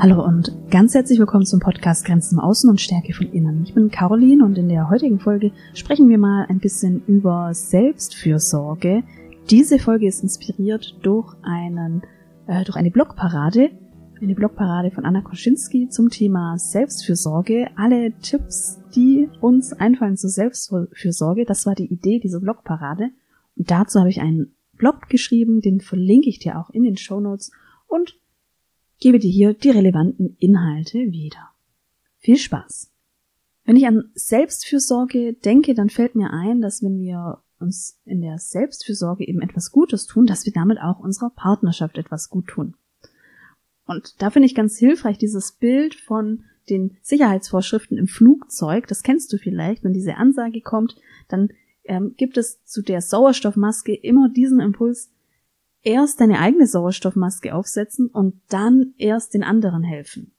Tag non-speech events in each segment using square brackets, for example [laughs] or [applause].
Hallo und ganz herzlich willkommen zum Podcast Grenzen im Außen und Stärke von Innen. Ich bin Caroline und in der heutigen Folge sprechen wir mal ein bisschen über Selbstfürsorge. Diese Folge ist inspiriert durch einen äh, durch eine Blogparade, eine Blogparade von Anna Koschinski zum Thema Selbstfürsorge. Alle Tipps, die uns einfallen zur Selbstfürsorge, das war die Idee dieser Blogparade. Und dazu habe ich einen Blog geschrieben, den verlinke ich dir auch in den Show Notes und gebe dir hier die relevanten Inhalte wieder. Viel Spaß! Wenn ich an Selbstfürsorge denke, dann fällt mir ein, dass wenn wir uns in der Selbstfürsorge eben etwas Gutes tun, dass wir damit auch unserer Partnerschaft etwas gut tun. Und da finde ich ganz hilfreich dieses Bild von den Sicherheitsvorschriften im Flugzeug. Das kennst du vielleicht, wenn diese Ansage kommt, dann ähm, gibt es zu der Sauerstoffmaske immer diesen Impuls, erst deine eigene Sauerstoffmaske aufsetzen und dann erst den anderen helfen.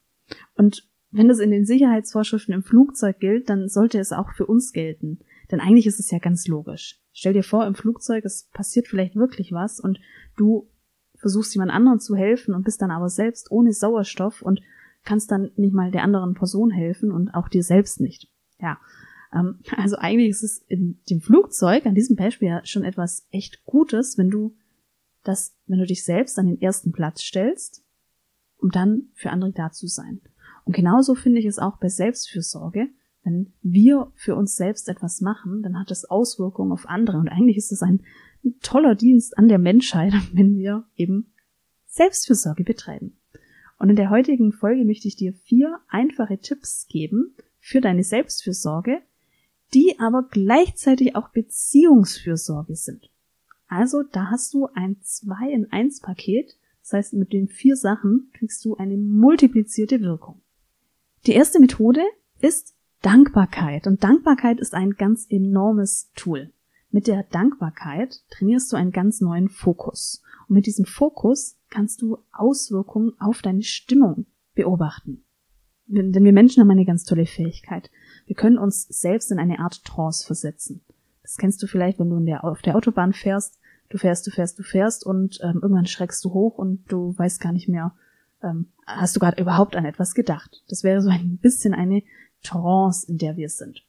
Und wenn das in den Sicherheitsvorschriften im Flugzeug gilt, dann sollte es auch für uns gelten. Denn eigentlich ist es ja ganz logisch. Stell dir vor, im Flugzeug, es passiert vielleicht wirklich was und du versuchst jemand anderen zu helfen und bist dann aber selbst ohne Sauerstoff und kannst dann nicht mal der anderen Person helfen und auch dir selbst nicht. Ja. Ähm, [laughs] also eigentlich ist es in dem Flugzeug, an diesem Beispiel ja schon etwas echt Gutes, wenn du dass wenn du dich selbst an den ersten Platz stellst, um dann für andere da zu sein. Und genauso finde ich es auch bei Selbstfürsorge. Wenn wir für uns selbst etwas machen, dann hat das Auswirkungen auf andere. Und eigentlich ist es ein, ein toller Dienst an der Menschheit, [laughs] wenn wir eben Selbstfürsorge betreiben. Und in der heutigen Folge möchte ich dir vier einfache Tipps geben für deine Selbstfürsorge, die aber gleichzeitig auch Beziehungsfürsorge sind. Also da hast du ein 2 in 1 Paket. Das heißt, mit den vier Sachen kriegst du eine multiplizierte Wirkung. Die erste Methode ist Dankbarkeit. Und Dankbarkeit ist ein ganz enormes Tool. Mit der Dankbarkeit trainierst du einen ganz neuen Fokus. Und mit diesem Fokus kannst du Auswirkungen auf deine Stimmung beobachten. Denn wir Menschen haben eine ganz tolle Fähigkeit. Wir können uns selbst in eine Art Trance versetzen. Das kennst du vielleicht, wenn du der, auf der Autobahn fährst du fährst, du fährst, du fährst und ähm, irgendwann schreckst du hoch und du weißt gar nicht mehr, ähm, hast du gerade überhaupt an etwas gedacht. Das wäre so ein bisschen eine Trance, in der wir sind.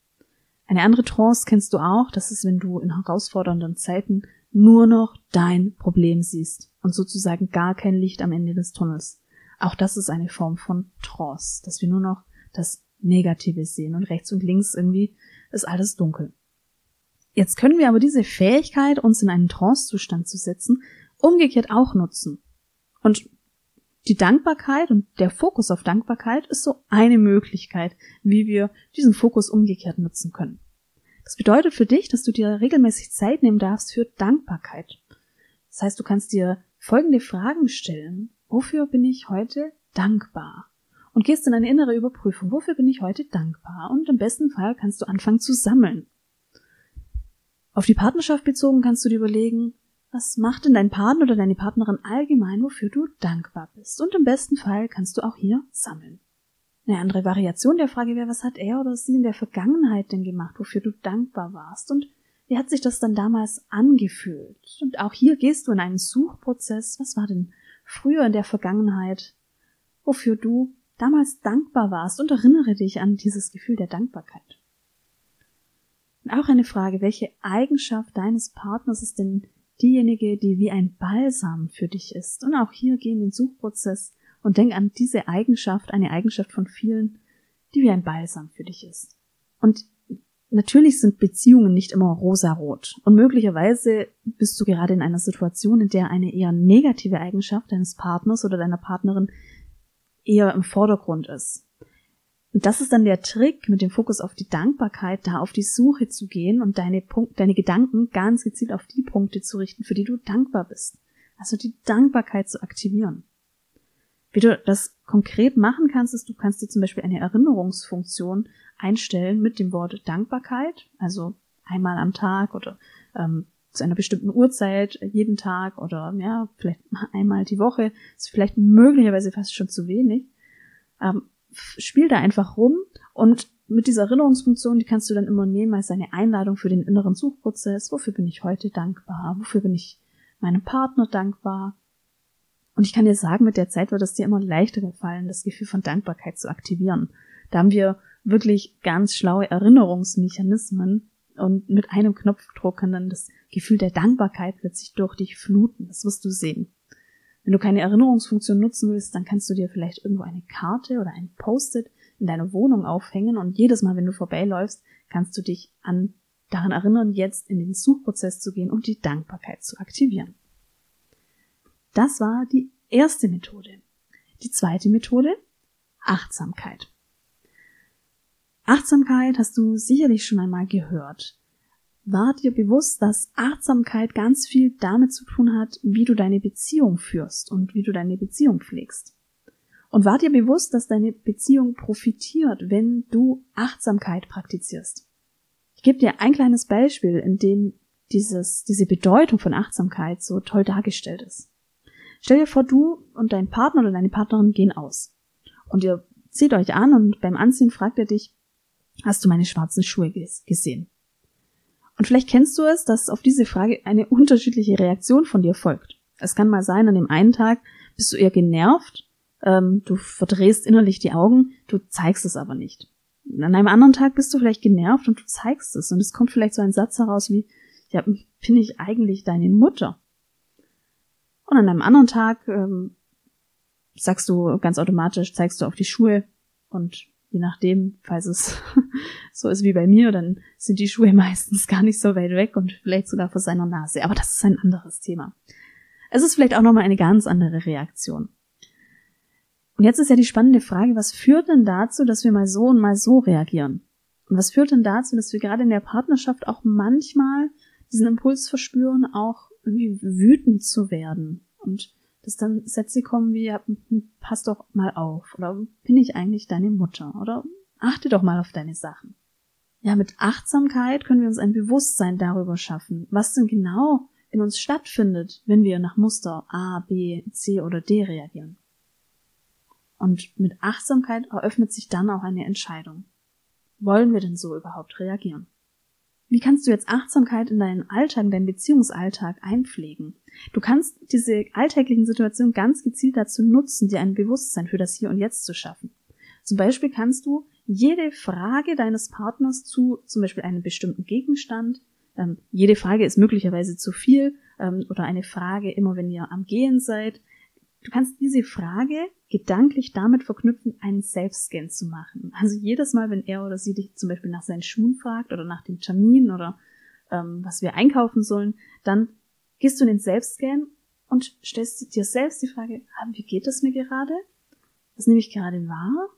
Eine andere Trance kennst du auch, das ist, wenn du in herausfordernden Zeiten nur noch dein Problem siehst und sozusagen gar kein Licht am Ende des Tunnels. Auch das ist eine Form von Trance, dass wir nur noch das Negative sehen und rechts und links irgendwie ist alles dunkel. Jetzt können wir aber diese Fähigkeit, uns in einen Trance-Zustand zu setzen, umgekehrt auch nutzen. Und die Dankbarkeit und der Fokus auf Dankbarkeit ist so eine Möglichkeit, wie wir diesen Fokus umgekehrt nutzen können. Das bedeutet für dich, dass du dir regelmäßig Zeit nehmen darfst für Dankbarkeit. Das heißt, du kannst dir folgende Fragen stellen. Wofür bin ich heute dankbar? Und gehst in eine innere Überprüfung. Wofür bin ich heute dankbar? Und im besten Fall kannst du anfangen zu sammeln. Auf die Partnerschaft bezogen kannst du dir überlegen, was macht denn dein Partner oder deine Partnerin allgemein, wofür du dankbar bist? Und im besten Fall kannst du auch hier sammeln. Eine andere Variation der Frage wäre, was hat er oder sie in der Vergangenheit denn gemacht, wofür du dankbar warst? Und wie hat sich das dann damals angefühlt? Und auch hier gehst du in einen Suchprozess. Was war denn früher in der Vergangenheit, wofür du damals dankbar warst? Und erinnere dich an dieses Gefühl der Dankbarkeit. Und auch eine Frage, welche Eigenschaft deines Partners ist denn diejenige, die wie ein Balsam für dich ist? Und auch hier geh in den Suchprozess und denk an diese Eigenschaft, eine Eigenschaft von vielen, die wie ein Balsam für dich ist. Und natürlich sind Beziehungen nicht immer rosarot. Und möglicherweise bist du gerade in einer Situation, in der eine eher negative Eigenschaft deines Partners oder deiner Partnerin eher im Vordergrund ist. Und das ist dann der Trick, mit dem Fokus auf die Dankbarkeit, da auf die Suche zu gehen und deine, Punkt, deine Gedanken ganz gezielt auf die Punkte zu richten, für die du dankbar bist. Also die Dankbarkeit zu aktivieren. Wie du das konkret machen kannst, ist, du kannst dir zum Beispiel eine Erinnerungsfunktion einstellen mit dem Wort Dankbarkeit, also einmal am Tag oder ähm, zu einer bestimmten Uhrzeit jeden Tag oder ja, vielleicht [laughs] einmal die Woche, ist vielleicht möglicherweise fast schon zu wenig. Ähm, spiel da einfach rum und mit dieser Erinnerungsfunktion, die kannst du dann immer nehmen als eine Einladung für den inneren Suchprozess. Wofür bin ich heute dankbar? Wofür bin ich meinem Partner dankbar? Und ich kann dir sagen, mit der Zeit wird es dir immer leichter gefallen, das Gefühl von Dankbarkeit zu aktivieren. Da haben wir wirklich ganz schlaue Erinnerungsmechanismen und mit einem Knopfdruck kann dann das Gefühl der Dankbarkeit plötzlich durch dich fluten. Das wirst du sehen. Wenn du keine Erinnerungsfunktion nutzen willst, dann kannst du dir vielleicht irgendwo eine Karte oder ein Post-it in deiner Wohnung aufhängen und jedes Mal, wenn du vorbeiläufst, kannst du dich an daran erinnern, jetzt in den Suchprozess zu gehen und die Dankbarkeit zu aktivieren. Das war die erste Methode. Die zweite Methode, Achtsamkeit. Achtsamkeit hast du sicherlich schon einmal gehört. War dir bewusst, dass Achtsamkeit ganz viel damit zu tun hat, wie du deine Beziehung führst und wie du deine Beziehung pflegst? Und war dir bewusst, dass deine Beziehung profitiert, wenn du Achtsamkeit praktizierst? Ich gebe dir ein kleines Beispiel, in dem dieses, diese Bedeutung von Achtsamkeit so toll dargestellt ist. Stell dir vor, du und dein Partner oder deine Partnerin gehen aus. Und ihr zieht euch an und beim Anziehen fragt er dich, Hast du meine schwarzen Schuhe gesehen? Und vielleicht kennst du es, dass auf diese Frage eine unterschiedliche Reaktion von dir folgt. Es kann mal sein, an dem einen Tag bist du eher genervt, ähm, du verdrehst innerlich die Augen, du zeigst es aber nicht. An einem anderen Tag bist du vielleicht genervt und du zeigst es und es kommt vielleicht so ein Satz heraus wie, ja, bin ich eigentlich deine Mutter? Und an einem anderen Tag ähm, sagst du ganz automatisch, zeigst du auf die Schuhe und je nachdem, falls es [laughs] so ist wie bei mir, dann sind die Schuhe [laughs] meistens gar nicht so weit weg und vielleicht sogar vor seiner Nase. Aber das ist ein anderes Thema. Es ist vielleicht auch nochmal eine ganz andere Reaktion. Und jetzt ist ja die spannende Frage, was führt denn dazu, dass wir mal so und mal so reagieren? Und was führt denn dazu, dass wir gerade in der Partnerschaft auch manchmal diesen Impuls verspüren, auch irgendwie wütend zu werden und dass dann Sätze kommen wie, ja, pass doch mal auf oder bin ich eigentlich deine Mutter oder achte doch mal auf deine Sachen. Ja, mit Achtsamkeit können wir uns ein Bewusstsein darüber schaffen, was denn genau in uns stattfindet, wenn wir nach Muster A, B, C oder D reagieren. Und mit Achtsamkeit eröffnet sich dann auch eine Entscheidung. Wollen wir denn so überhaupt reagieren? Wie kannst du jetzt Achtsamkeit in deinen Alltag, in deinen Beziehungsalltag einpflegen? Du kannst diese alltäglichen Situationen ganz gezielt dazu nutzen, dir ein Bewusstsein für das Hier und Jetzt zu schaffen. Zum Beispiel kannst du jede Frage deines Partners zu zum Beispiel einem bestimmten Gegenstand, ähm, jede Frage ist möglicherweise zu viel, ähm, oder eine Frage immer, wenn ihr am Gehen seid, Du kannst diese Frage gedanklich damit verknüpfen, einen Selbstscan zu machen. Also jedes Mal, wenn er oder sie dich zum Beispiel nach seinen Schuhen fragt oder nach dem Termin oder ähm, was wir einkaufen sollen, dann gehst du in den Selbstscan und stellst dir selbst die Frage, wie geht es mir gerade? Was nehme ich gerade wahr?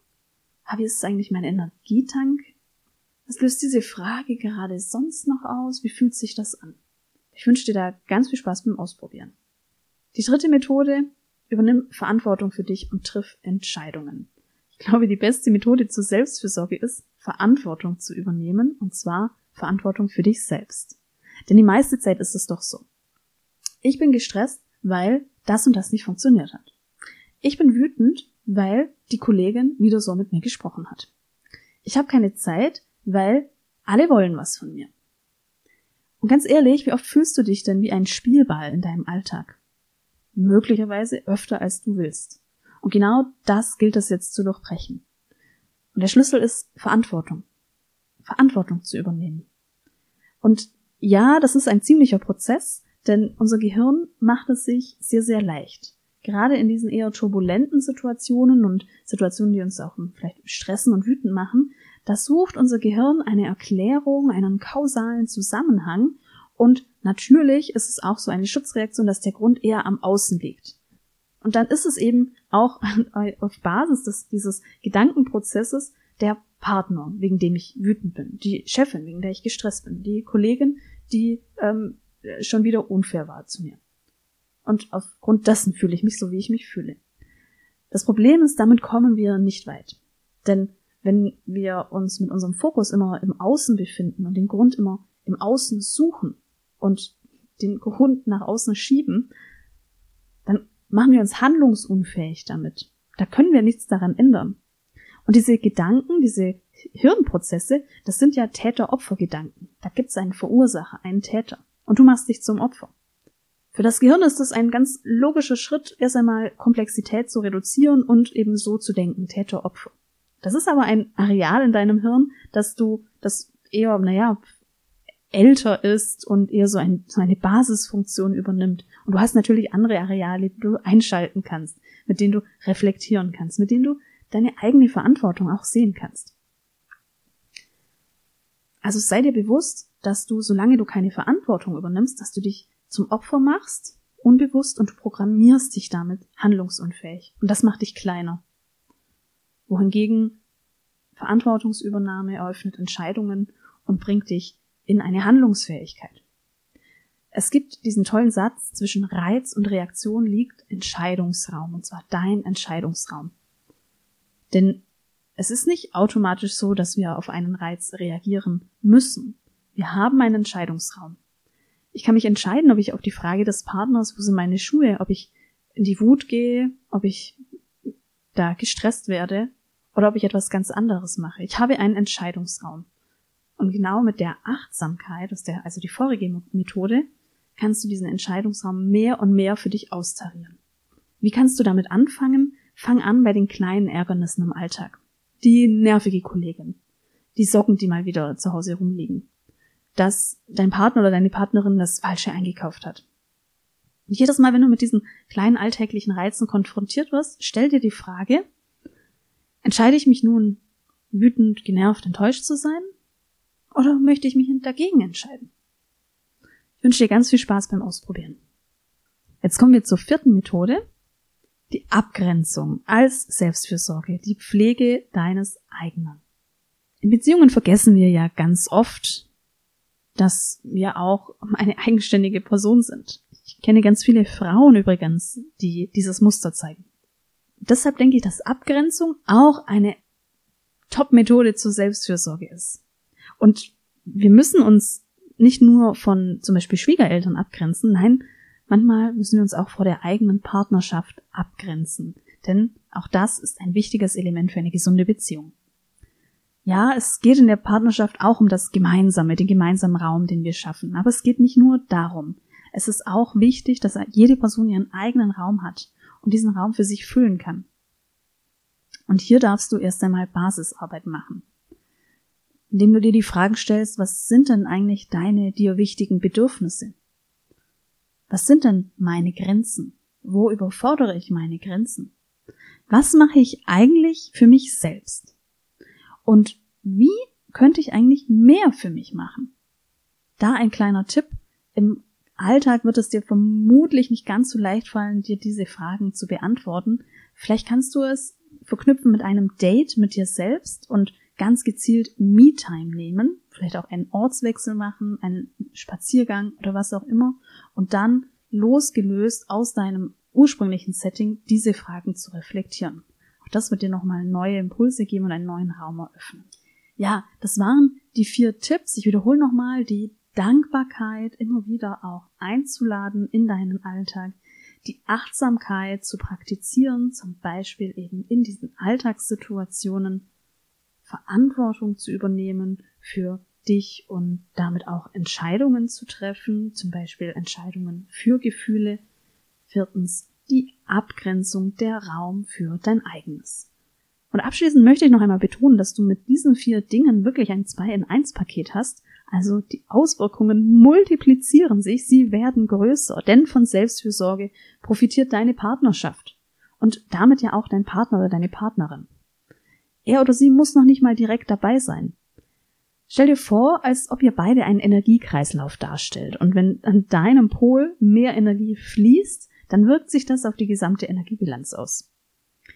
Wie ist es eigentlich mein Energietank? Was löst diese Frage gerade sonst noch aus? Wie fühlt sich das an? Ich wünsche dir da ganz viel Spaß beim Ausprobieren. Die dritte Methode Übernimm Verantwortung für dich und triff Entscheidungen. Ich glaube, die beste Methode zur Selbstfürsorge ist, Verantwortung zu übernehmen, und zwar Verantwortung für dich selbst. Denn die meiste Zeit ist es doch so. Ich bin gestresst, weil das und das nicht funktioniert hat. Ich bin wütend, weil die Kollegin wieder so mit mir gesprochen hat. Ich habe keine Zeit, weil alle wollen was von mir. Und ganz ehrlich, wie oft fühlst du dich denn wie ein Spielball in deinem Alltag? Möglicherweise öfter als du willst. Und genau das gilt es jetzt zu durchbrechen. Und der Schlüssel ist Verantwortung. Verantwortung zu übernehmen. Und ja, das ist ein ziemlicher Prozess, denn unser Gehirn macht es sich sehr, sehr leicht. Gerade in diesen eher turbulenten Situationen und Situationen, die uns auch vielleicht stressen und wütend machen, da sucht unser Gehirn eine Erklärung, einen kausalen Zusammenhang und natürlich ist es auch so eine Schutzreaktion, dass der Grund eher am Außen liegt. Und dann ist es eben auch [laughs] auf Basis des, dieses Gedankenprozesses der Partner, wegen dem ich wütend bin, die Chefin, wegen der ich gestresst bin, die Kollegin, die ähm, schon wieder unfair war zu mir. Und aufgrund dessen fühle ich mich so, wie ich mich fühle. Das Problem ist, damit kommen wir nicht weit. Denn wenn wir uns mit unserem Fokus immer im Außen befinden und den Grund immer im Außen suchen, und den Hund nach außen schieben, dann machen wir uns handlungsunfähig damit. Da können wir nichts daran ändern. Und diese Gedanken, diese Hirnprozesse, das sind ja Täter-Opfer-Gedanken. Da gibt es einen Verursacher, einen Täter. Und du machst dich zum Opfer. Für das Gehirn ist es ein ganz logischer Schritt, erst einmal Komplexität zu reduzieren und eben so zu denken, Täter-Opfer. Das ist aber ein Areal in deinem Hirn, dass du, das eher, naja, älter ist und eher so, ein, so eine Basisfunktion übernimmt. Und du hast natürlich andere Areale, die du einschalten kannst, mit denen du reflektieren kannst, mit denen du deine eigene Verantwortung auch sehen kannst. Also sei dir bewusst, dass du, solange du keine Verantwortung übernimmst, dass du dich zum Opfer machst, unbewusst, und du programmierst dich damit handlungsunfähig. Und das macht dich kleiner. Wohingegen Verantwortungsübernahme eröffnet Entscheidungen und bringt dich in eine Handlungsfähigkeit. Es gibt diesen tollen Satz, zwischen Reiz und Reaktion liegt Entscheidungsraum, und zwar dein Entscheidungsraum. Denn es ist nicht automatisch so, dass wir auf einen Reiz reagieren müssen. Wir haben einen Entscheidungsraum. Ich kann mich entscheiden, ob ich auf die Frage des Partners, wo sind meine Schuhe, ob ich in die Wut gehe, ob ich da gestresst werde oder ob ich etwas ganz anderes mache. Ich habe einen Entscheidungsraum. Und genau mit der Achtsamkeit, der, also die vorige Methode, kannst du diesen Entscheidungsraum mehr und mehr für dich austarieren. Wie kannst du damit anfangen? Fang an bei den kleinen Ärgernissen im Alltag. Die nervige Kollegin. Die Socken, die mal wieder zu Hause rumliegen. Dass dein Partner oder deine Partnerin das Falsche eingekauft hat. Und jedes Mal, wenn du mit diesen kleinen alltäglichen Reizen konfrontiert wirst, stell dir die Frage, entscheide ich mich nun wütend, genervt, enttäuscht zu sein? Oder möchte ich mich dagegen entscheiden? Ich wünsche dir ganz viel Spaß beim Ausprobieren. Jetzt kommen wir zur vierten Methode, die Abgrenzung als Selbstfürsorge, die Pflege deines eigenen. In Beziehungen vergessen wir ja ganz oft, dass wir auch eine eigenständige Person sind. Ich kenne ganz viele Frauen übrigens, die dieses Muster zeigen. Deshalb denke ich, dass Abgrenzung auch eine Top-Methode zur Selbstfürsorge ist. Und wir müssen uns nicht nur von zum Beispiel Schwiegereltern abgrenzen, nein, Manchmal müssen wir uns auch vor der eigenen Partnerschaft abgrenzen, denn auch das ist ein wichtiges Element für eine gesunde Beziehung. Ja, es geht in der Partnerschaft auch um das Gemeinsame, den gemeinsamen Raum, den wir schaffen. Aber es geht nicht nur darum. Es ist auch wichtig, dass jede Person ihren eigenen Raum hat und diesen Raum für sich füllen kann. Und hier darfst du erst einmal Basisarbeit machen. Indem du dir die Fragen stellst, was sind denn eigentlich deine dir wichtigen Bedürfnisse? Was sind denn meine Grenzen? Wo überfordere ich meine Grenzen? Was mache ich eigentlich für mich selbst? Und wie könnte ich eigentlich mehr für mich machen? Da ein kleiner Tipp. Im Alltag wird es dir vermutlich nicht ganz so leicht fallen, dir diese Fragen zu beantworten. Vielleicht kannst du es verknüpfen mit einem Date mit dir selbst und ganz gezielt Me-Time nehmen, vielleicht auch einen Ortswechsel machen, einen Spaziergang oder was auch immer und dann losgelöst aus deinem ursprünglichen Setting diese Fragen zu reflektieren. Auch das wird dir nochmal neue Impulse geben und einen neuen Raum eröffnen. Ja, das waren die vier Tipps. Ich wiederhole nochmal, die Dankbarkeit immer wieder auch einzuladen in deinen Alltag, die Achtsamkeit zu praktizieren, zum Beispiel eben in diesen Alltagssituationen, Verantwortung zu übernehmen für dich und damit auch Entscheidungen zu treffen, zum Beispiel Entscheidungen für Gefühle. Viertens, die Abgrenzung der Raum für dein eigenes. Und abschließend möchte ich noch einmal betonen, dass du mit diesen vier Dingen wirklich ein 2 in 1 Paket hast. Also die Auswirkungen multiplizieren sich, sie werden größer, denn von Selbstfürsorge profitiert deine Partnerschaft und damit ja auch dein Partner oder deine Partnerin. Er oder sie muss noch nicht mal direkt dabei sein. Stell dir vor, als ob ihr beide einen Energiekreislauf darstellt. Und wenn an deinem Pol mehr Energie fließt, dann wirkt sich das auf die gesamte Energiebilanz aus.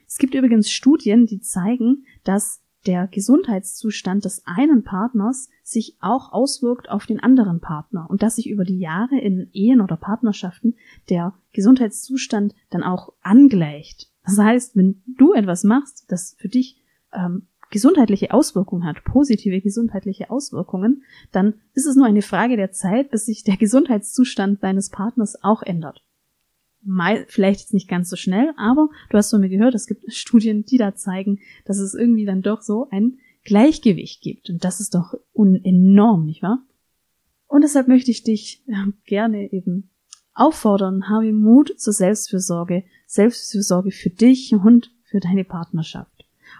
Es gibt übrigens Studien, die zeigen, dass der Gesundheitszustand des einen Partners sich auch auswirkt auf den anderen Partner und dass sich über die Jahre in Ehen oder Partnerschaften der Gesundheitszustand dann auch angleicht. Das heißt, wenn du etwas machst, das für dich ähm, gesundheitliche Auswirkungen hat, positive gesundheitliche Auswirkungen, dann ist es nur eine Frage der Zeit, bis sich der Gesundheitszustand deines Partners auch ändert. Mal, vielleicht jetzt nicht ganz so schnell, aber du hast von mir gehört, es gibt [laughs] Studien, die da zeigen, dass es irgendwie dann doch so ein Gleichgewicht gibt. Und das ist doch enorm, nicht wahr? Und deshalb möchte ich dich gerne eben auffordern, habe Mut zur Selbstfürsorge, Selbstfürsorge für dich und für deine Partnerschaft.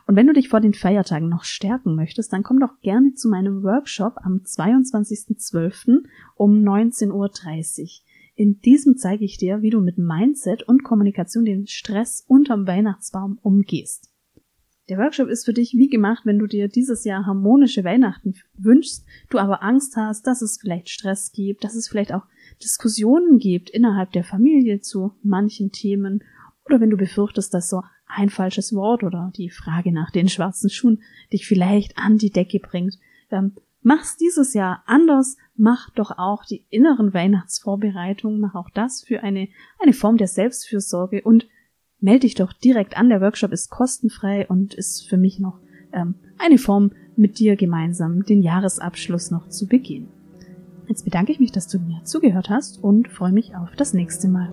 Und wenn du dich vor den Feiertagen noch stärken möchtest, dann komm doch gerne zu meinem Workshop am 22.12. um 19.30 Uhr. In diesem zeige ich dir, wie du mit Mindset und Kommunikation den Stress unterm Weihnachtsbaum umgehst. Der Workshop ist für dich wie gemacht, wenn du dir dieses Jahr harmonische Weihnachten wünschst, du aber Angst hast, dass es vielleicht Stress gibt, dass es vielleicht auch Diskussionen gibt innerhalb der Familie zu manchen Themen oder wenn du befürchtest, dass so ein falsches Wort oder die Frage nach den schwarzen Schuhen dich vielleicht an die Decke bringt, dann mach's dieses Jahr anders, mach doch auch die inneren Weihnachtsvorbereitungen, mach auch das für eine, eine Form der Selbstfürsorge und melde dich doch direkt an. Der Workshop ist kostenfrei und ist für mich noch ähm, eine Form, mit dir gemeinsam den Jahresabschluss noch zu begehen. Jetzt bedanke ich mich, dass du mir zugehört hast und freue mich auf das nächste Mal.